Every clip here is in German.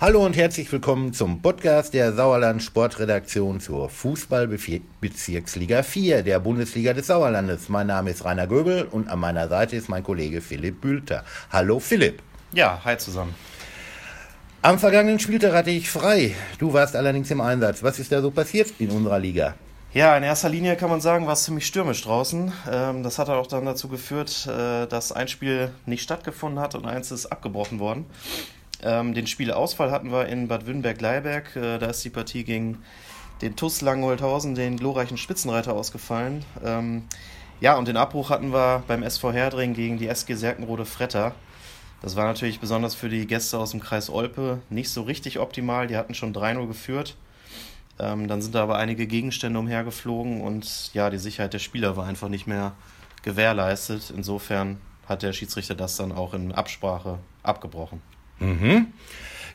Hallo und herzlich willkommen zum Podcast der Sauerland Sportredaktion zur Fußballbezirksliga 4 der Bundesliga des Sauerlandes. Mein Name ist Rainer Göbel und an meiner Seite ist mein Kollege Philipp Bülter. Hallo Philipp. Ja, hi zusammen. Am vergangenen Spieltag hatte ich frei. Du warst allerdings im Einsatz. Was ist da so passiert in unserer Liga? Ja, in erster Linie kann man sagen, war es ziemlich stürmisch draußen. Ähm, das hat auch dann dazu geführt, äh, dass ein Spiel nicht stattgefunden hat und eins ist abgebrochen worden. Ähm, den Spielausfall hatten wir in Bad Wünnberg-Leiberg. Äh, da ist die Partie gegen den TUS Langenholthausen, den glorreichen Spitzenreiter, ausgefallen. Ähm, ja, und den Abbruch hatten wir beim SV Herdring gegen die SG Serkenrode Fretter. Das war natürlich besonders für die Gäste aus dem Kreis Olpe nicht so richtig optimal. Die hatten schon 3-0 geführt. Ähm, dann sind da aber einige Gegenstände umhergeflogen und ja, die Sicherheit der Spieler war einfach nicht mehr gewährleistet. Insofern hat der Schiedsrichter das dann auch in Absprache abgebrochen. Mhm.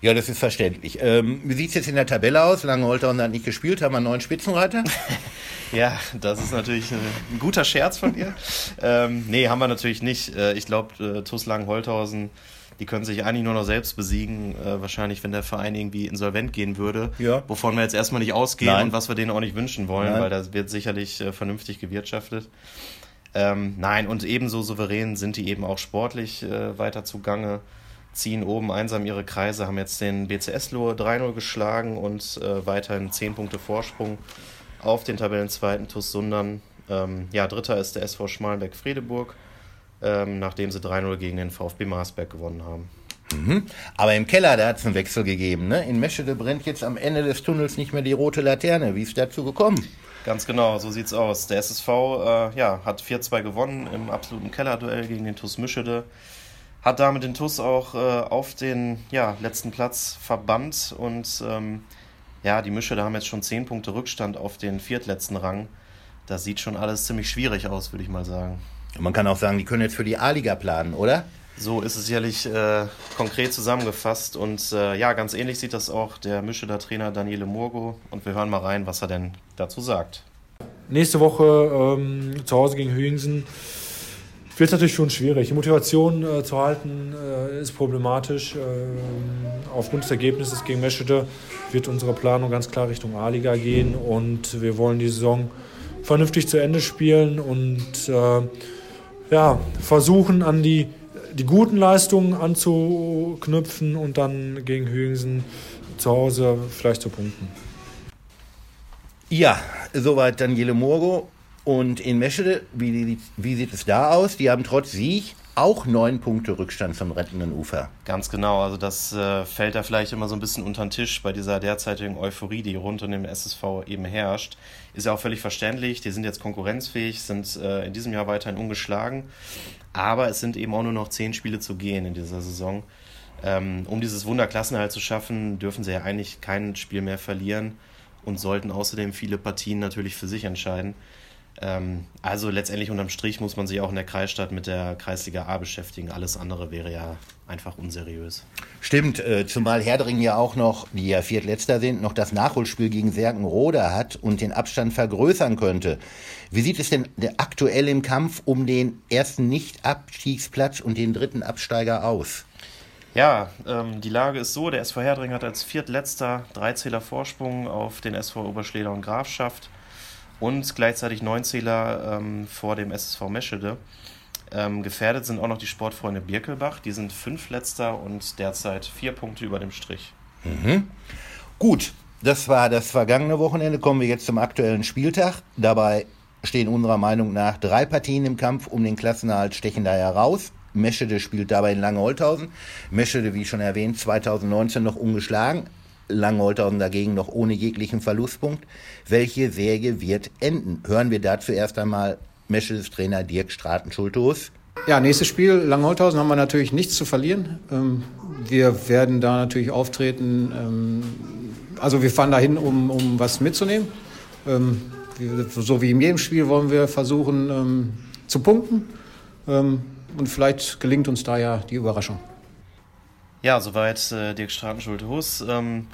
Ja, das ist verständlich. Ähm, wie sieht es jetzt in der Tabelle aus? Lange Holthausen hat nicht gespielt, haben wir einen neuen Spitzenreiter? ja, das ist natürlich ein guter Scherz von dir. ähm, nee, haben wir natürlich nicht. Äh, ich glaube, äh, TuS Langen-Holthausen, die können sich eigentlich nur noch selbst besiegen. Äh, wahrscheinlich, wenn der Verein irgendwie insolvent gehen würde. Ja. Wovon wir jetzt erstmal nicht ausgehen Nein. und was wir denen auch nicht wünschen wollen, Nein. weil das wird sicherlich äh, vernünftig gewirtschaftet. Ähm, nein, und ebenso souverän sind die eben auch sportlich äh, weiter zugange ziehen oben einsam ihre Kreise, haben jetzt den BCS Lohe 3-0 geschlagen und äh, weiterhin 10 Punkte Vorsprung auf den Tabellenzweiten TuS Sundern. Ähm, ja, dritter ist der SV Schmalenberg-Fredeburg, ähm, nachdem sie 3-0 gegen den VfB Marsberg gewonnen haben. Mhm. Aber im Keller, da hat es einen Wechsel gegeben. Ne? In Meschede brennt jetzt am Ende des Tunnels nicht mehr die rote Laterne. Wie ist dazu gekommen? Ganz genau, so sieht's aus. Der SSV äh, ja, hat 4-2 gewonnen im absoluten Kellerduell gegen den TuS Mischede hat damit den TUS auch äh, auf den ja, letzten Platz verbannt und ähm, ja, die Mische, da haben jetzt schon zehn Punkte Rückstand auf den viertletzten Rang. Das sieht schon alles ziemlich schwierig aus, würde ich mal sagen. Und man kann auch sagen, die können jetzt für die A-Liga planen, oder? So ist es sicherlich äh, konkret zusammengefasst und äh, ja, ganz ähnlich sieht das auch der Mischeler Trainer Daniele Murgo und wir hören mal rein, was er denn dazu sagt. Nächste Woche ähm, zu Hause gegen Hüingsen wird natürlich schon schwierig. Die Motivation äh, zu halten äh, ist problematisch. Äh, aufgrund des Ergebnisses gegen Meschede wird unsere Planung ganz klar Richtung A-Liga gehen und wir wollen die Saison vernünftig zu Ende spielen und äh, ja, versuchen an die, die guten Leistungen anzuknüpfen und dann gegen Hüingsen zu Hause vielleicht zu punkten. Ja, soweit Daniele Morgo. Und in Meschede, wie, wie sieht es da aus? Die haben trotz Sieg auch neun Punkte Rückstand zum rettenden Ufer. Ganz genau, also das äh, fällt da vielleicht immer so ein bisschen unter den Tisch bei dieser derzeitigen Euphorie, die rund um den SSV eben herrscht. Ist ja auch völlig verständlich, die sind jetzt konkurrenzfähig, sind äh, in diesem Jahr weiterhin ungeschlagen, aber es sind eben auch nur noch zehn Spiele zu gehen in dieser Saison. Ähm, um dieses Wunderklassenhalt zu schaffen, dürfen sie ja eigentlich kein Spiel mehr verlieren und sollten außerdem viele Partien natürlich für sich entscheiden. Ähm, also letztendlich unterm Strich muss man sich auch in der Kreisstadt mit der Kreisliga A beschäftigen. Alles andere wäre ja einfach unseriös. Stimmt, äh, zumal Herdring ja auch noch, die ja Viertletzter sind, noch das Nachholspiel gegen Serkenroda hat und den Abstand vergrößern könnte. Wie sieht es denn aktuell im Kampf um den ersten Nicht-Abstiegsplatz und den dritten Absteiger aus? Ja, ähm, die Lage ist so, der SV Herdring hat als Viertletzter drei Zähler Vorsprung auf den SV Oberschleder und Grafschaft und gleichzeitig Neunzähler ähm, vor dem SSV Meschede. Ähm, gefährdet sind auch noch die Sportfreunde Birkelbach. Die sind fünfletzter und derzeit vier Punkte über dem Strich. Mhm. Gut, das war das vergangene Wochenende. Kommen wir jetzt zum aktuellen Spieltag. Dabei stehen unserer Meinung nach drei Partien im Kampf um den Klassenerhalt stechen da heraus. Meschede spielt dabei in Lange-Holthausen. Meschede, wie schon erwähnt, 2019 noch ungeschlagen. Langholthausen dagegen noch ohne jeglichen Verlustpunkt. Welche Serie wird enden? Hören wir dazu erst einmal Meschels Trainer Dirk Straten-Schultos. Ja, nächstes Spiel, Langholthausen, haben wir natürlich nichts zu verlieren. Ähm, wir werden da natürlich auftreten. Ähm, also wir fahren dahin, um, um was mitzunehmen. Ähm, so wie in jedem Spiel wollen wir versuchen zu punkten. Und vielleicht gelingt uns da ja die Überraschung. Ja, soweit äh, Dirk Stratenschulte-Hus. Ähm,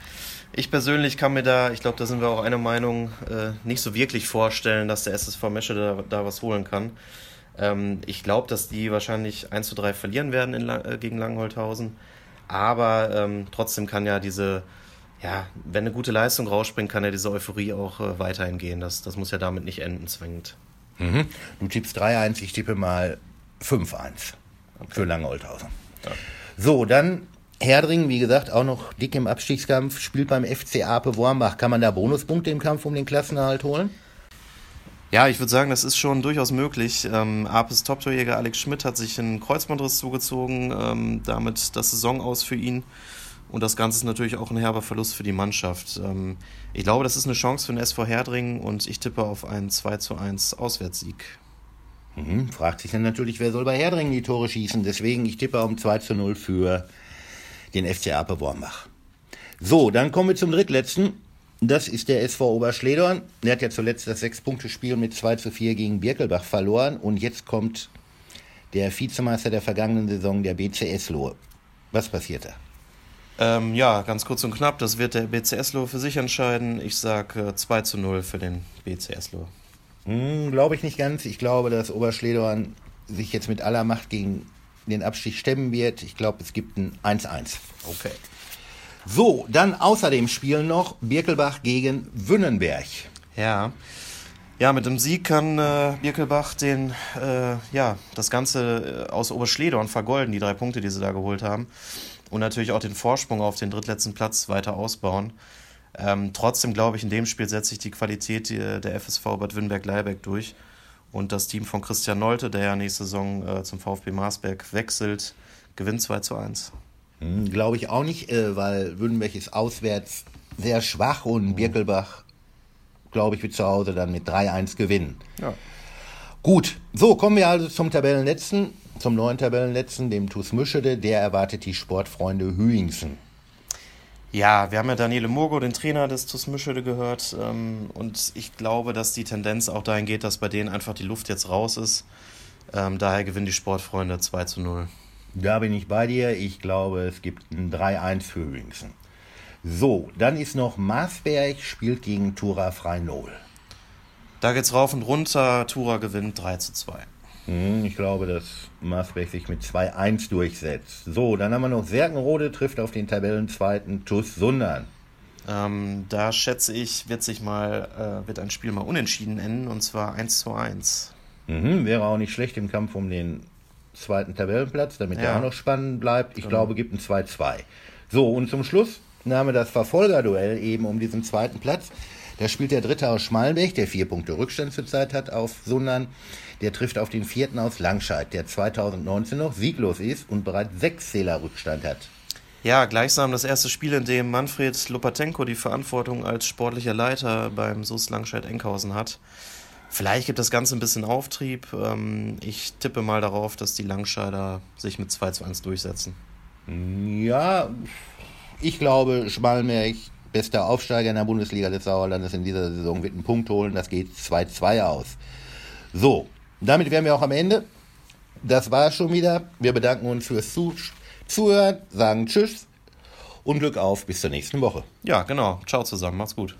ich persönlich kann mir da, ich glaube, da sind wir auch einer Meinung, äh, nicht so wirklich vorstellen, dass der SSV Mesche da, da was holen kann. Ähm, ich glaube, dass die wahrscheinlich 1 zu 3 verlieren werden in, äh, gegen Langholthausen. Aber ähm, trotzdem kann ja diese, ja, wenn eine gute Leistung rausspringt, kann ja diese Euphorie auch äh, weiterhin gehen. Das, das muss ja damit nicht enden zwingend. Mhm. Du tippst 3-1, ich tippe mal 5-1 okay. für Lange-Olthausen. Ja. So, dann Herdring, wie gesagt, auch noch dick im Abstiegskampf, spielt beim FC Ape Wormbach. Kann man da Bonuspunkte im Kampf um den Klassenerhalt holen? Ja, ich würde sagen, das ist schon durchaus möglich. Ähm, Apes Top-Torjäger Alex Schmidt hat sich einen Kreuzbandriss zugezogen, ähm, damit das Saison aus für ihn. Und das Ganze ist natürlich auch ein herber Verlust für die Mannschaft. Ähm, ich glaube, das ist eine Chance für den SV Herdringen und ich tippe auf einen 2 zu 1 Auswärtssieg. Mhm, fragt sich dann natürlich, wer soll bei Herdringen die Tore schießen. Deswegen, ich tippe um 2 zu 0 für den FC Ape Wormbach. So, dann kommen wir zum drittletzten. Das ist der SV Oberschledorn. Der hat ja zuletzt das Sechs-Punkte-Spiel mit 2 zu 4 gegen Birkelbach verloren. Und jetzt kommt der Vizemeister der vergangenen Saison, der BCS Lohe. Was passiert da? Ähm, ja, ganz kurz und knapp, das wird der BCS Lohe für sich entscheiden. Ich sage äh, 2 zu 0 für den BCS Lohe. Hm, glaube ich nicht ganz. Ich glaube, dass Oberschledorn sich jetzt mit aller Macht gegen den Abstieg stemmen wird. Ich glaube, es gibt ein 1-1. Okay. So, dann außerdem spielen noch Birkelbach gegen Wünnenberg. Ja. Ja, mit dem Sieg kann äh, Birkelbach den, äh, ja, das Ganze äh, aus Oberschledorn vergolden, die drei Punkte, die sie da geholt haben. Und natürlich auch den Vorsprung auf den drittletzten Platz weiter ausbauen. Ähm, trotzdem glaube ich, in dem Spiel setzt sich die Qualität der FSV Bad Wünnberg-Leibeck durch. Und das Team von Christian Nolte, der ja nächste Saison äh, zum VfB Marsberg wechselt, gewinnt 2 zu 1. Hm, Glaube ich auch nicht, äh, weil Wünnenberg ist auswärts sehr schwach und mhm. Birkelbach, glaube ich, wird zu Hause dann mit 3-1 gewinnen. Ja. Gut, so kommen wir also zum Tabellenletzten, zum neuen Tabellenletzten, dem TuS Mischede. Der erwartet die Sportfreunde Hüingsen. Ja, wir haben ja Daniele Murgo, den Trainer des TuS Mischede, gehört. Ähm, und ich glaube, dass die Tendenz auch dahin geht, dass bei denen einfach die Luft jetzt raus ist. Ähm, daher gewinnen die Sportfreunde 2 zu 0. Da bin ich bei dir. Ich glaube, es gibt ein 3-1 für Hüingsen. So, dann ist noch Maasberg, spielt gegen Tura Freinol. Da geht's rauf und runter. Tura gewinnt 3 zu 2. Hm, ich glaube, dass Maasberg sich mit 2-1 durchsetzt. So, dann haben wir noch Serkenrode, trifft auf den Tabellenzweiten TuS Sundern. Ähm, da schätze ich, wird sich mal, äh, wird ein Spiel mal unentschieden enden, und zwar 1 zu 1. Mhm, wäre auch nicht schlecht im Kampf um den zweiten Tabellenplatz, damit ja. der auch noch spannend bleibt. Ich genau. glaube, gibt ein 2-2. So, und zum Schluss nahm das Verfolgerduell eben um diesen zweiten Platz. Da spielt der Dritte aus Schmalenberg, der vier Punkte Rückstand zurzeit hat auf Sundern. Der trifft auf den Vierten aus Langscheid, der 2019 noch sieglos ist und bereits sechs Zähler Rückstand hat. Ja, gleichsam das erste Spiel, in dem Manfred Lopatenko die Verantwortung als sportlicher Leiter beim SUS Langscheid-Enkhausen hat. Vielleicht gibt das Ganze ein bisschen Auftrieb. Ähm, ich tippe mal darauf, dass die Langscheider sich mit 2 zu 1 durchsetzen. Ja, ich glaube, Schmalmerch, bester Aufsteiger in der Bundesliga des Sauerlandes in dieser Saison, wird einen Punkt holen. Das geht 2-2 aus. So, damit wären wir auch am Ende. Das war schon wieder. Wir bedanken uns fürs Zuhören, sagen Tschüss und Glück auf bis zur nächsten Woche. Ja, genau. Ciao zusammen. Macht's gut.